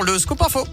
le scoop info.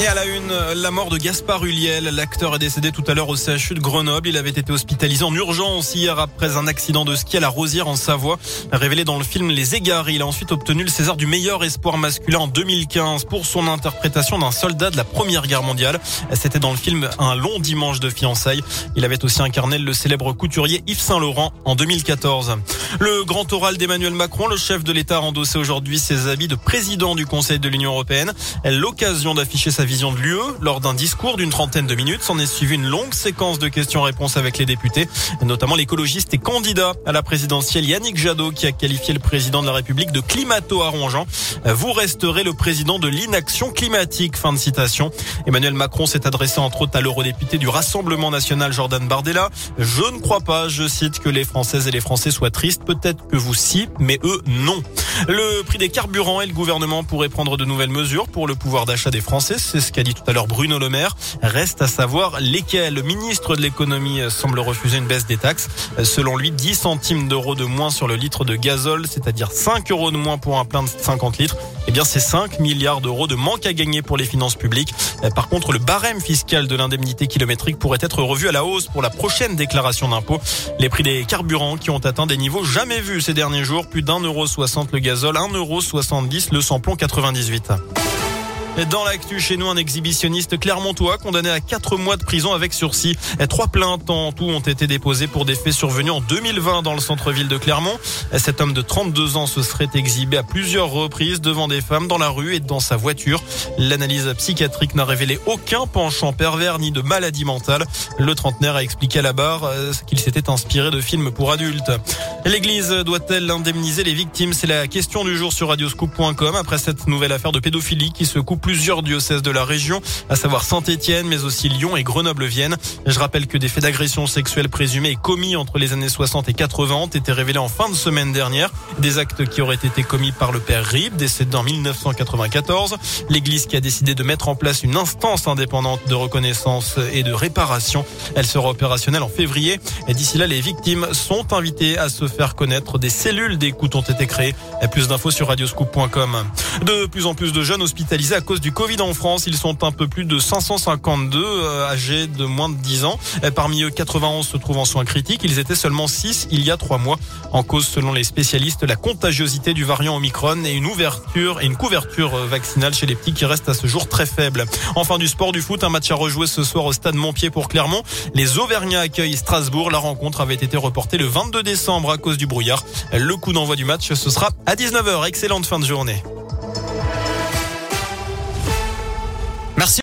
Et à la une, la mort de Gaspard Huliel. L'acteur est décédé tout à l'heure au CHU de Grenoble. Il avait été hospitalisé en urgence hier après un accident de ski à la Rosière en Savoie. Révélé dans le film Les Égarés, il a ensuite obtenu le César du meilleur espoir masculin en 2015 pour son interprétation d'un soldat de la Première Guerre mondiale. C'était dans le film Un long dimanche de fiançailles. Il avait aussi incarné le célèbre couturier Yves Saint-Laurent en 2014. Le grand oral d'Emmanuel Macron, le chef de l'État a endossé aujourd'hui ses habits de président du Conseil de l'Union européenne. L'occasion d'afficher sa vision de l'UE lors d'un discours d'une trentaine de minutes. S'en est suivi une longue séquence de questions-réponses avec les députés, notamment l'écologiste et candidat à la présidentielle Yannick Jadot qui a qualifié le président de la République de climato-arrangeant. Vous resterez le président de l'inaction climatique. Fin de citation. Emmanuel Macron s'est adressé entre autres à l'eurodéputé du Rassemblement national Jordan Bardella. Je ne crois pas, je cite, que les Françaises et les Français soient tristes. Peut-être que vous si, mais eux non. Le prix des carburants et le gouvernement pourraient prendre de nouvelles mesures pour le pouvoir d'achat des Français. C'est ce qu'a dit tout à l'heure Bruno Le Maire. Reste à savoir lesquels. Le ministre de l'économie semble refuser une baisse des taxes. Selon lui, 10 centimes d'euros de moins sur le litre de gazole, c'est-à-dire 5 euros de moins pour un plein de 50 litres. Eh bien, c'est 5 milliards d'euros de manque à gagner pour les finances publiques. Par contre, le barème fiscal de l'indemnité kilométrique pourrait être revu à la hausse pour la prochaine déclaration d'impôt. Les prix des carburants qui ont atteint des niveaux jamais vus ces derniers jours, plus d'un euro soixante le gazole, 1,70€ le samplon 98. Dans l'actu chez nous, un exhibitionniste clermontois condamné à 4 mois de prison avec sursis. Trois plaintes en tout ont été déposées pour des faits survenus en 2020 dans le centre-ville de Clermont. Cet homme de 32 ans se serait exhibé à plusieurs reprises devant des femmes dans la rue et dans sa voiture. L'analyse psychiatrique n'a révélé aucun penchant pervers ni de maladie mentale. Le trentenaire a expliqué à la barre euh, qu'il s'était inspiré de films pour adultes. L'église doit-elle indemniser les victimes? C'est la question du jour sur radioscoop.com après cette nouvelle affaire de pédophilie qui se coupe plusieurs diocèses de la région, à savoir Saint-Étienne, mais aussi Lyon et Grenoble-Vienne. Je rappelle que des faits d'agression sexuelle présumés et commis entre les années 60 et 80 ont été révélés en fin de semaine dernière. Des actes qui auraient été commis par le père Rib, décédé en 1994. L'église qui a décidé de mettre en place une instance indépendante de reconnaissance et de réparation. Elle sera opérationnelle en février. D'ici là, les victimes sont invitées à se faire connaître. Des cellules d'écoute ont été créées. Plus d'infos sur radioscoop.com. De plus en plus de jeunes hospitalisés à cause du Covid en France. Ils sont un peu plus de 552 euh, âgés de moins de 10 ans. Parmi eux, 91 se trouvent en soins critiques. Ils étaient seulement 6 il y a 3 mois. En cause, selon les spécialistes, la contagiosité du variant Omicron et une ouverture et une couverture euh, vaccinale chez les petits qui reste à ce jour très faible. Enfin, du sport du foot, un match à rejouer ce soir au stade Montpied pour Clermont. Les Auvergnats accueillent Strasbourg. La rencontre avait été reportée le 22 décembre à cause du brouillard. Le coup d'envoi du match, ce sera à 19h. Excellente fin de journée.